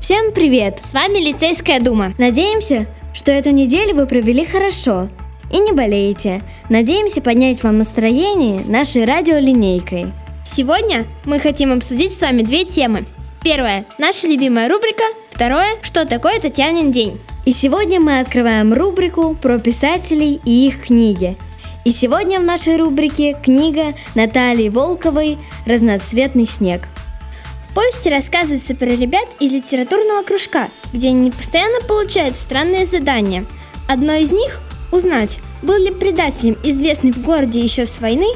Всем привет! С вами Лицейская дума. Надеемся, что эту неделю вы провели хорошо и не болеете. Надеемся поднять вам настроение нашей радиолинейкой. Сегодня мы хотим обсудить с вами две темы. Первое – наша любимая рубрика. Второе – что такое Татьянин день. И сегодня мы открываем рубрику про писателей и их книги. И сегодня в нашей рубрике книга Натальи Волковой «Разноцветный снег». В повести рассказывается про ребят из литературного кружка, где они постоянно получают странные задания. Одно из них – узнать, был ли предателем, известный в городе еще с войны,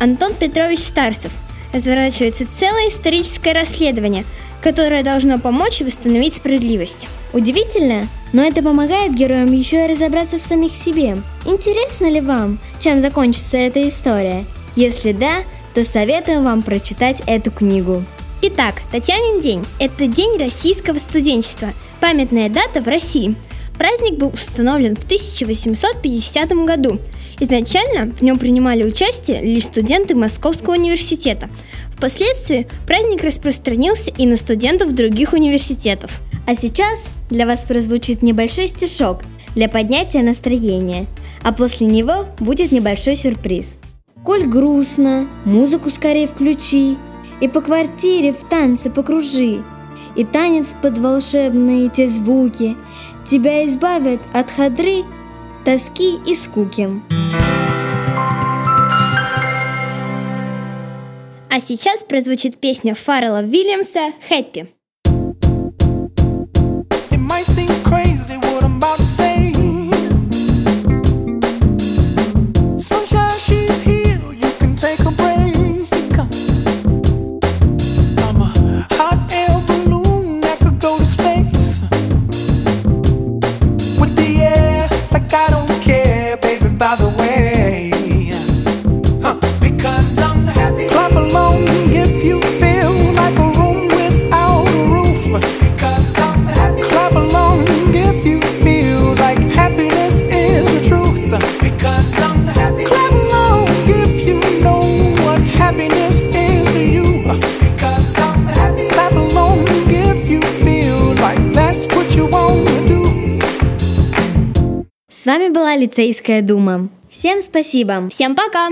Антон Петрович Старцев. Разворачивается целое историческое расследование, которое должно помочь восстановить справедливость. Удивительно, но это помогает героям еще и разобраться в самих себе. Интересно ли вам, чем закончится эта история? Если да, то советуем вам прочитать эту книгу. Итак, Татьянин день – это День российского студенчества, памятная дата в России. Праздник был установлен в 1850 году. Изначально в нем принимали участие лишь студенты Московского университета. Впоследствии праздник распространился и на студентов других университетов. А сейчас для вас прозвучит небольшой стишок для поднятия настроения, а после него будет небольшой сюрприз. Коль грустно, музыку скорее включи, и по квартире в танце покружи, И танец под волшебные те звуки Тебя избавят от хадры, тоски и скуки. А сейчас прозвучит песня Фаррелла Вильямса «Хэппи». С вами была Лицейская дума. Всем спасибо. Всем пока.